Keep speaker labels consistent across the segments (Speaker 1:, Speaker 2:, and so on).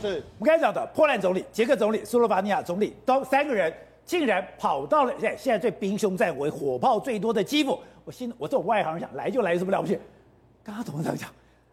Speaker 1: 是
Speaker 2: 我们刚才讲的波兰总理、捷克总理、斯洛伐尼亚总理，都三个人竟然跑到了现现在最兵凶战危、火炮最多的基辅。我心我这种外行人想来就来有什么了不起？刚刚董事长讲，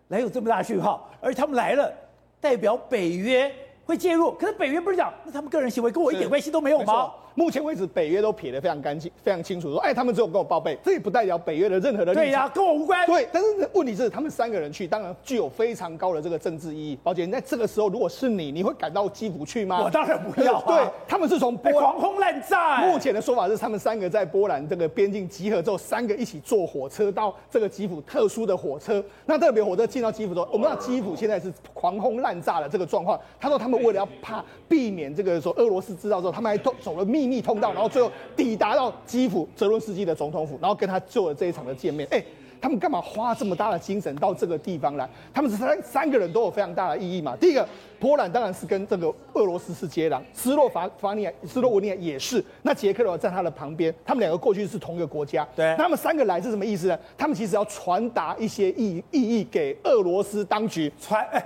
Speaker 2: 来有这么大讯号，而他们来了，代表北约会介入。可是北约不是讲，那他们个人行为跟我一点关系都没有吗？
Speaker 1: 目前为止，北约都撇得非常干净、非常清楚，说，哎，他们只有跟我报备，这也不代表北约的任何的立场。
Speaker 2: 对呀、啊，跟我无关。
Speaker 1: 对，但是问题是，他们三个人去，当然具有非常高的这个政治意义。宝姐，在这个时候，如果是你，你会赶到基辅去吗？
Speaker 2: 我当然不要、啊。
Speaker 1: 对，他们是从
Speaker 2: 狂轰滥炸。
Speaker 1: 目前的说法是，他们三个在波兰这个边境集合之后，三个一起坐火车到这个基辅，特殊的火车。那特别火车进到基辅之后，我们知道基辅现在是狂轰滥炸的这个状况。他说，他们为了要怕避免这个说俄罗斯知道之后，他们还走走了秘密通道，然后最后。抵达到基辅泽伦斯基的总统府，然后跟他做了这一场的见面。哎，他们干嘛花这么大的精神到这个地方来？他们三三个人都有非常大的意义嘛。第一个，波兰当然是跟这个俄罗斯是接壤，斯洛伐伐尼亚、斯洛文尼亚也是。那捷克的话在他的旁边，他们两个过去是同一个国家。
Speaker 2: 对，
Speaker 1: 那他们三个来是什么意思呢？他们其实要传达一些意意义给俄罗斯当局
Speaker 2: 传。哎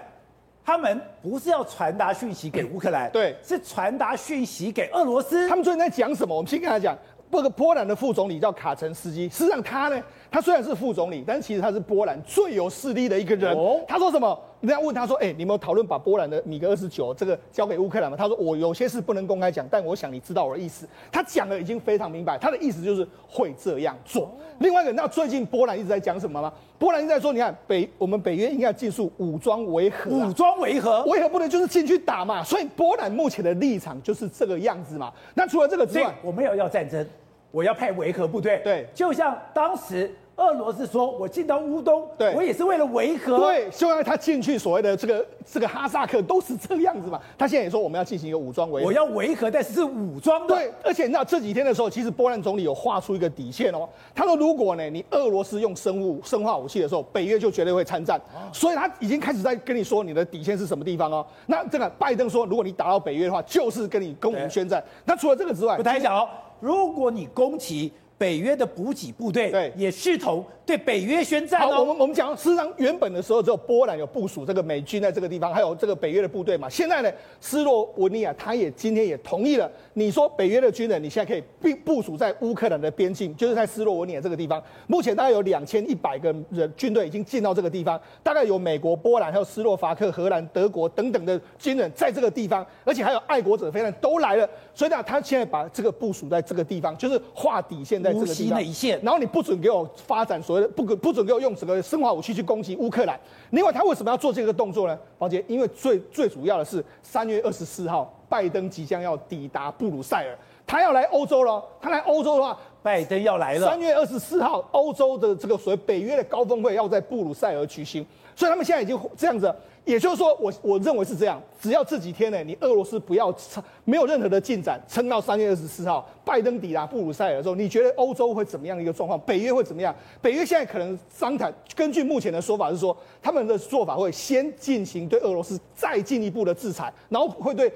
Speaker 2: 他们不是要传达讯息给乌克兰，
Speaker 1: 对，
Speaker 2: 是传达讯息给俄罗斯。
Speaker 1: 他们最近在讲什么？我们先跟他讲。这个波兰的副总理叫卡岑斯基，实际上他呢，他虽然是副总理，但是其实他是波兰最有势力的一个人。哦，他说什么？人家问他说：“哎，你有没有讨论把波兰的米格二十九这个交给乌克兰吗？”他说：“我有些事不能公开讲，但我想你知道我的意思。”他讲的已经非常明白，他的意思就是会这样做。另外一个，那最近波兰一直在讲什么吗？波兰一直在说：“你看北我们北约应该要进入武装维和，
Speaker 2: 武装维和，
Speaker 1: 维和不能就是进去打嘛。”所以波兰目前的立场就是这个样子嘛。那除了这个之外，
Speaker 2: 我没有要战争。我要派维和部队，
Speaker 1: 对，
Speaker 2: 就像当时俄罗斯说，我进到乌东，
Speaker 1: 对，
Speaker 2: 我也是为了维和，
Speaker 1: 对，就让他进去所谓的这个这个哈萨克都是这个样子嘛。他现在也说我们要进行一个武装维和，
Speaker 2: 我要维和，但是是武装的。
Speaker 1: 对，而且你知道这几天的时候，其实波兰总理有画出一个底线哦。他说，如果呢你俄罗斯用生物生化武器的时候，北约就绝对会参战。所以他已经开始在跟你说你的底线是什么地方哦。那这个拜登说，如果你打到北约的话，就是跟你跟我们宣战。那除了这个之外，
Speaker 2: 我再讲哦。如果你攻击北约的补给部队，
Speaker 1: 对，
Speaker 2: 也试图对北约宣战哦。
Speaker 1: 好，我们我们讲，事实上原本的时候只有波兰有部署这个美军在这个地方，还有这个北约的部队嘛。现在呢，斯洛文尼亚他也今天也同意了，你说北约的军人你现在可以并部署在乌克兰的边境，就是在斯洛文尼亚这个地方。目前大概有两千一百个人军队已经进到这个地方，大概有美国、波兰、还有斯洛伐克、荷兰、德国等等的军人在这个地方，而且还有爱国者飞弹都来了。所以呢，他现在把这个部署在这个地方，就是画底线在。
Speaker 2: 无锡那一线，
Speaker 1: 然后你不准给我发展所谓的不可不准给我用整个生化武器去攻击乌克兰。另外，他为什么要做这个动作呢？宝杰，因为最最主要的是三月二十四号，拜登即将要抵达布鲁塞尔，他要来欧洲了。他来欧洲的话，
Speaker 2: 拜登要来了。
Speaker 1: 三月二十四号，欧洲的这个所谓北约的高峰会要在布鲁塞尔举行，所以他们现在已经这样子。也就是说，我我认为是这样，只要这几天呢，你俄罗斯不要撑，没有任何的进展，撑到三月二十四号，拜登抵达布鲁塞尔的时候，你觉得欧洲会怎么样的一个状况？北约会怎么样？北约现在可能商谈，根据目前的说法是说，他们的做法会先进行对俄罗斯再进一步的制裁，然后会对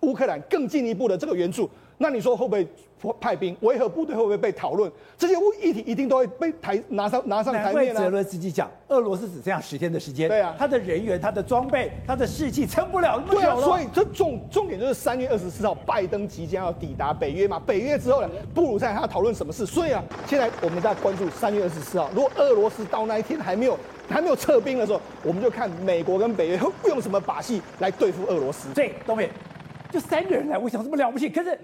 Speaker 1: 乌克兰更进一步的这个援助。那你说会不会？派兵维和部队会不会被讨论？这些议题一定都会被台拿上拿上台面呢、啊。
Speaker 2: 泽伦斯基讲，俄罗斯只剩下十天的时间，
Speaker 1: 对啊，
Speaker 2: 他的人员、他的装备、他的士气撑不了那么久了。
Speaker 1: 对啊，所以这重重点就是三月二十四号，拜登即将要抵达北约嘛。北约之后呢，布鲁塞尔他要讨论什么事？所以啊，现在我们在关注三月二十四号，如果俄罗斯到那一天还没有还没有撤兵的时候，我们就看美国跟北约 会用什么把戏来对付俄罗斯。
Speaker 2: 对，东北就三个人来，我想这么了不起，可是。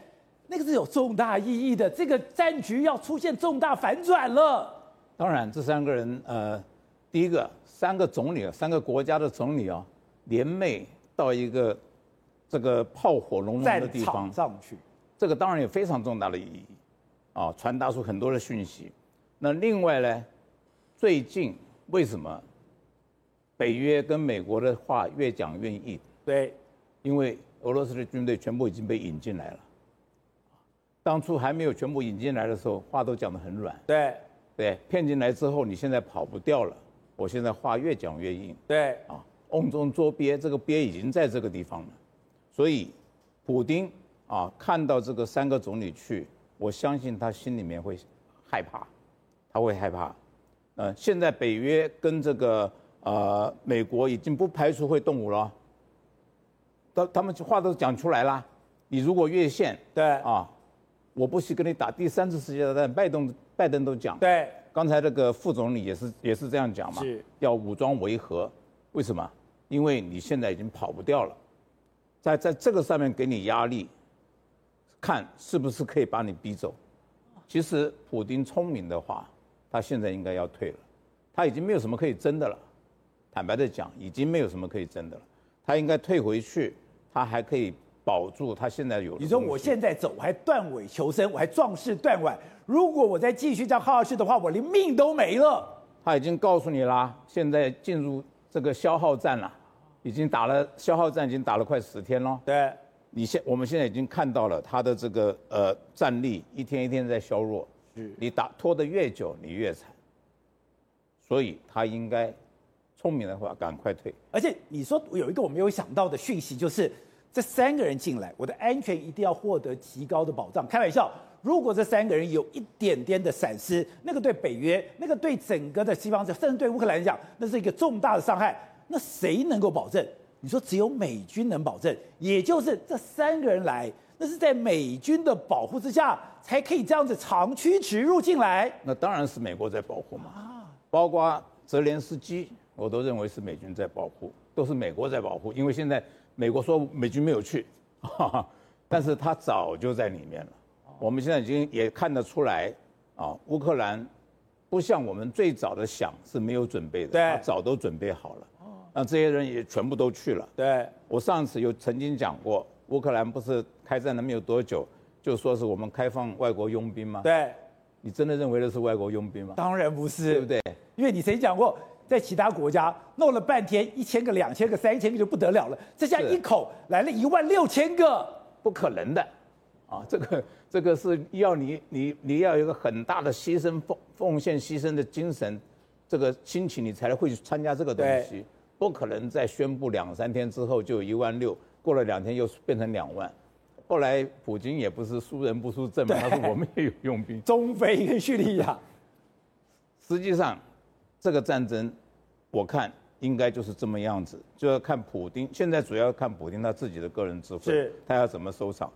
Speaker 2: 那个是有重大意义的，这个战局要出现重大反转了。
Speaker 3: 当然，这三个人，呃，第一个，三个总理，三个国家的总理啊，联袂到一个这个炮火隆隆的地方
Speaker 2: 上去，
Speaker 3: 这个当然有非常重大的意义，啊，传达出很多的讯息。那另外呢，最近为什么北约跟美国的话越讲越硬？
Speaker 2: 对，
Speaker 3: 因为俄罗斯的军队全部已经被引进来了。当初还没有全部引进来的时候，话都讲得很软。
Speaker 2: 对，
Speaker 3: 对，骗进来之后，你现在跑不掉了。我现在话越讲越硬。
Speaker 2: 对，
Speaker 3: 啊，瓮中捉鳖，这个鳖已经在这个地方了。所以，普丁啊，看到这个三个总理去，我相信他心里面会害怕，他会害怕。呃，现在北约跟这个呃美国已经不排除会动武了。他他们话都讲出来了，你如果越线，
Speaker 2: 对
Speaker 3: 啊，我不惜跟你打第三次世界大战。拜登拜登都讲，
Speaker 2: 对，
Speaker 3: 刚才那个副总理也是也是这样讲嘛，
Speaker 2: 是
Speaker 3: 要武装维和，为什么？因为你现在已经跑不掉了，在在这个上面给你压力，看是不是可以把你逼走。其实普京聪明的话，他现在应该要退了，他已经没有什么可以争的了。坦白的讲，已经没有什么可以争的了，他应该退回去，他还可以保住他现在有。
Speaker 2: 你说我现在走，我还断尾求生，我还壮士断腕，如果我再继续这样耗下去的话，我连命都没了。
Speaker 3: 他已经告诉你啦，现在进入这个消耗战了，已经打了消耗战，已经打了快十天了。
Speaker 2: 对。
Speaker 3: 你现我们现在已经看到了他的这个呃战力一天一天在削弱，
Speaker 2: 是
Speaker 3: 你打拖得越久你越惨，所以他应该聪明的话赶快退。
Speaker 2: 而且你说有一个我没有想到的讯息，就是这三个人进来，我的安全一定要获得极高的保障。开玩笑，如果这三个人有一点点的闪失，那个对北约，那个对整个的西方，甚至对乌克兰来讲，那是一个重大的伤害。那谁能够保证？你说只有美军能保证，也就是这三个人来，那是在美军的保护之下，才可以这样子长驱直入进来。
Speaker 3: 那当然是美国在保护嘛，包括泽连斯基，我都认为是美军在保护，都是美国在保护，因为现在美国说美军没有去，哈哈，但是他早就在里面了。我们现在已经也看得出来，啊，乌克兰不像我们最早的想是没有准备的，
Speaker 2: 对，
Speaker 3: 他早都准备好了。那这些人也全部都去了。
Speaker 2: 对，
Speaker 3: 我上次有曾经讲过，乌克兰不是开战了没有多久，就说是我们开放外国佣兵吗？
Speaker 2: 对，
Speaker 3: 你真的认为那是外国佣兵吗？
Speaker 2: 当然不是，
Speaker 3: 对不对？
Speaker 2: 因为你曾经讲过，在其他国家弄了半天，一千个、两千个、三千个就不得了了，这下一口来了一万六千个，
Speaker 3: 不可能的，啊，这个这个是要你你你要有一个很大的牺牲奉奉献牺牲的精神，这个心情你才会去参加这个东西。不可能在宣布两三天之后就有一万六，过了两天又变成两万。后来普京也不是输人不输阵嘛，他说 我们也有用兵，
Speaker 2: 中非跟叙利亚。
Speaker 3: 实际上，这个战争，我看应该就是这么样子，就要看普丁。现在主要看普丁他自己的个人智慧，他要怎么收场。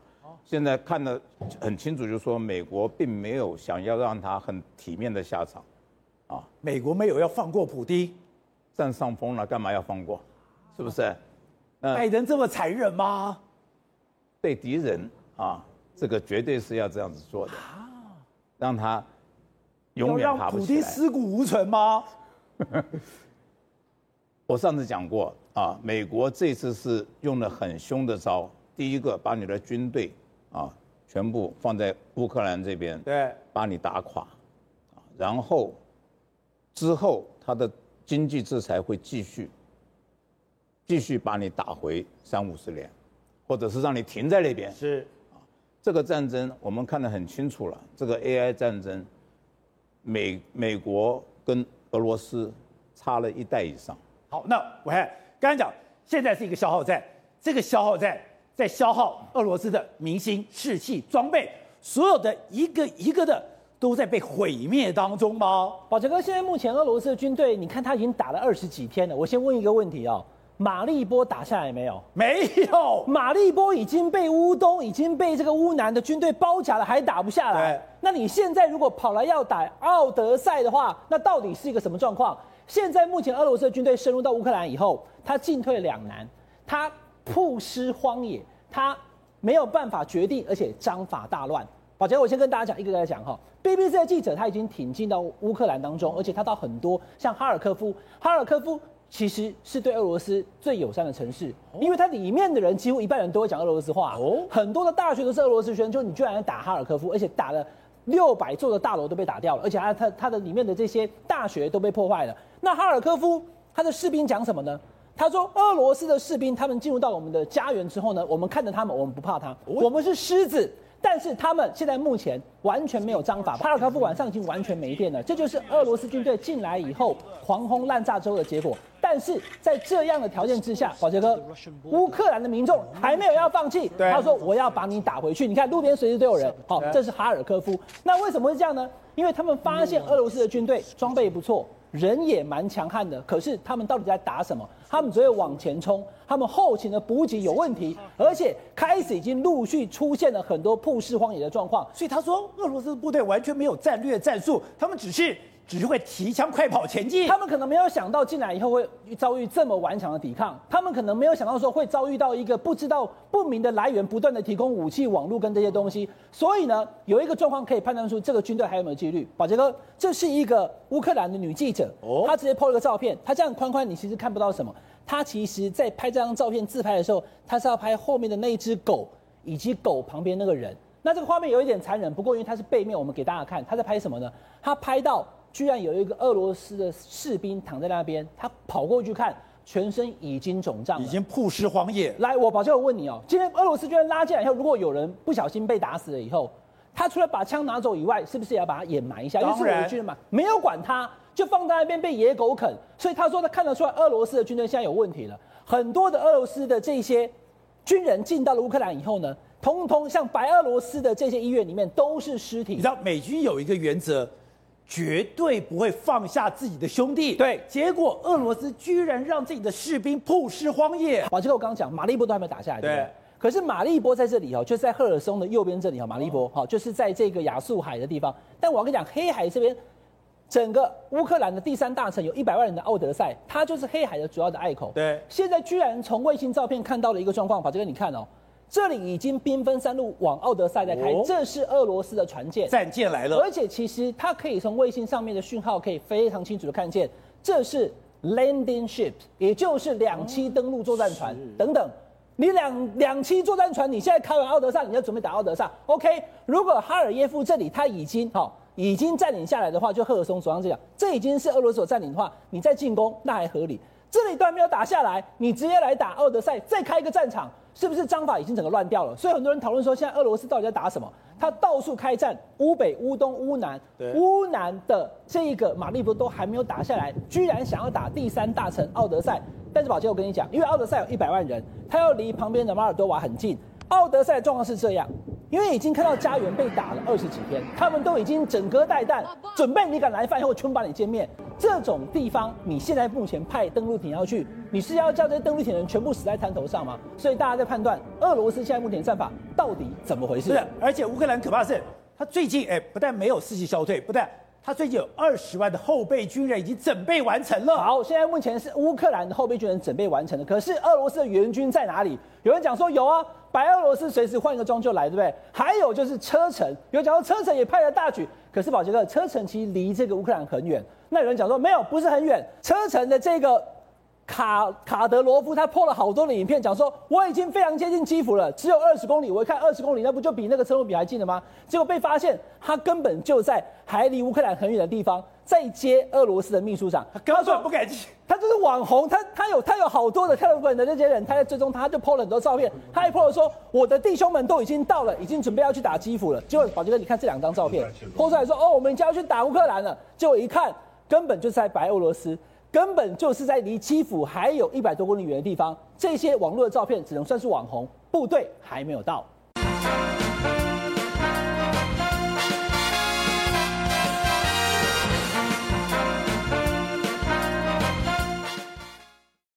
Speaker 3: 现在看得很清楚，就是说美国并没有想要让他很体面的下场，啊，
Speaker 2: 美国没有要放过普丁。
Speaker 3: 占上风了，干嘛要放过？是不是？
Speaker 2: 拜登这么残忍吗？
Speaker 3: 对敌人啊，这个绝对是要这样子做的，让他永远爬不起来。
Speaker 2: 普丁尸骨无存吗？
Speaker 3: 我上次讲过啊，美国这次是用了很凶的招。第一个，把你的军队啊全部放在乌克兰这边，
Speaker 2: 对，
Speaker 3: 把你打垮，然后之后他的。经济制裁会继续，继续把你打回三五十年，或者是让你停在那边。
Speaker 2: 是，啊，
Speaker 3: 这个战争我们看得很清楚了。这个 AI 战争，美美国跟俄罗斯差了一代以上。
Speaker 2: 好，那我看刚才讲，现在是一个消耗战，这个消耗战在消耗俄罗斯的民心、士气、装备，所有的一个一个的。都在被毁灭当中吗？
Speaker 4: 宝杰哥，现在目前俄罗斯的军队，你看他已经打了二十几天了。我先问一个问题哦，马利波打下来没有？
Speaker 2: 没有，
Speaker 4: 马利波已经被乌东、已经被这个乌南的军队包夹了，还打不下来。那你现在如果跑来要打奥德赛的话，那到底是一个什么状况？现在目前俄罗斯的军队深入到乌克兰以后，他进退两难，他曝尸荒野，他没有办法决定，而且章法大乱。宝杰，我先跟大家讲，一个个来讲哈。BBC 的记者他已经挺进到乌克兰当中，而且他到很多像哈尔科夫，哈尔科夫其实是对俄罗斯最友善的城市，因为它里面的人几乎一半人都会讲俄罗斯话，哦，很多的大学都是俄罗斯学生，就你居然打哈尔科夫，而且打了六百座的大楼都被打掉了，而且他他他的里面的这些大学都被破坏了。那哈尔科夫他的士兵讲什么呢？他说俄罗斯的士兵他们进入到我们的家园之后呢，我们看着他们，我们不怕他，我们是狮子。但是他们现在目前完全没有章法，哈尔科夫晚上已经完全没电了，这就是俄罗斯军队进来以后狂轰滥炸之后的结果。但是在这样的条件之下，宝杰哥，乌克兰的民众还没有要放弃，他说我要把你打回去。你看路边随时都有人，好，这是哈尔科夫。那为什么会这样呢？因为他们发现俄罗斯的军队装备不错，人也蛮强悍的，可是他们到底在打什么？他们只会往前冲，他们后勤的补给有问题，而且开始已经陆续出现了很多曝尸荒野的状况。
Speaker 2: 所以他说，俄罗斯部队完全没有战略战术，他们只是。只是会提枪快跑前进，
Speaker 4: 他们可能没有想到进来以后会遭遇这么顽强的抵抗，他们可能没有想到说会遭遇到一个不知道不明的来源不断的提供武器、网络跟这些东西，所以呢，有一个状况可以判断出这个军队还有没有纪律。宝杰哥，这是一个乌克兰的女记者，哦，她直接 PO 了个照片，她这样宽宽，你其实看不到什么，她其实在拍这张照片自拍的时候，她是要拍后面的那一只狗以及狗旁边那个人，那这个画面有一点残忍，不过因为它是背面，我们给大家看，她在拍什么呢？她拍到。居然有一个俄罗斯的士兵躺在那边，他跑过去看，全身已经肿胀，
Speaker 2: 已经曝尸荒野。
Speaker 4: 来，我保证，我问你哦，今天俄罗斯军人拉进来以后，如果有人不小心被打死了以后，他除了把枪拿走以外，是不是也要把他掩埋一下？
Speaker 2: 当然，
Speaker 4: 军人嘛，没有管他，就放在那边被野狗啃。所以他说他看得出来，俄罗斯的军队现在有问题了。很多的俄罗斯的这些军人进到了乌克兰以后呢，通通像白俄罗斯的这些医院里面都是尸体。
Speaker 2: 你知道美军有一个原则。绝对不会放下自己的兄弟。
Speaker 4: 对，
Speaker 2: 结果俄罗斯居然让自己的士兵曝尸荒野。
Speaker 4: 哇，这个，我刚刚讲马利波都还没打下来。对，对。可是马利波在这里哦，就是在赫尔松的右边这里哦，马利波好，就是在这个亚速海的地方。但我要跟你讲，黑海这边整个乌克兰的第三大城，有一百万人的奥德赛，它就是黑海的主要的隘口。
Speaker 2: 对。
Speaker 4: 现在居然从卫星照片看到了一个状况，把这个你看哦。这里已经兵分三路往奥德赛在开，这是俄罗斯的船舰，
Speaker 2: 战舰来了。
Speaker 4: 而且其实它可以从卫星上面的讯号可以非常清楚的看见，这是 landing ships，也就是两栖登陆作战船等等。你两两栖作战船，你现在开完奥德赛，你要准备打奥德赛，OK？如果哈尔耶夫这里他已经好已经占领下来的话，就赫尔松主张这样，这已经是俄罗斯所占领的话，你再进攻那还合理。这里都还没有打下来，你直接来打奥德赛，再开一个战场。是不是章法已经整个乱掉了？所以很多人讨论说，现在俄罗斯到底在打什么？他到处开战，乌北、乌东、乌南，乌南的这一个马利波都还没有打下来，居然想要打第三大城奥德赛。但是宝杰，我跟你讲，因为奥德赛有一百万人，他要离旁边的马尔多瓦很近。奥德赛的状况是这样。因为已经看到家园被打了二十几天，他们都已经整个带弹，准备你敢来犯，以后全把你歼灭。这种地方，你现在目前派登陆艇要去，你是要叫这些登陆艇人全部死在滩头上吗？所以大家在判断俄罗斯现在目前战法到底怎么回事？
Speaker 2: 是，而且乌克兰可怕是，他最近哎，不但没有士气消退，不但他最近有二十万的后备军人已经准备完成了。
Speaker 4: 好，现在目前是乌克兰的后备军人准备完成了，可是俄罗斯的援军在哪里？有人讲说有啊。白俄罗斯随时换个装就来，对不对？还有就是车臣，有讲到车臣也派了大举，可是保杰哥，车臣其实离这个乌克兰很远。那有人讲说没有，不是很远。车臣的这个卡卡德罗夫他 PO 了好多的影片，讲说我已经非常接近基辅了，只有二十公里。我一看二十公里，那不就比那个车路比还近了吗？结果被发现他根本就在还离乌克兰很远的地方。在接俄罗斯的秘书长，
Speaker 2: 他刚说不敢接，
Speaker 4: 他就是网红，他他有他有好多的看本的那些人，他在追踪他，他就 PO 了很多照片，他还 PO 了说我的弟兄们都已经到了，已经准备要去打基辅了。结果宝杰哥，你看这两张照片，PO 出来说哦，我们就要去打乌克兰了。结果一看，根本就是在白俄罗斯，根本就是在离基辅还有一百多公里远的地方。这些网络的照片只能算是网红，部队还没有到。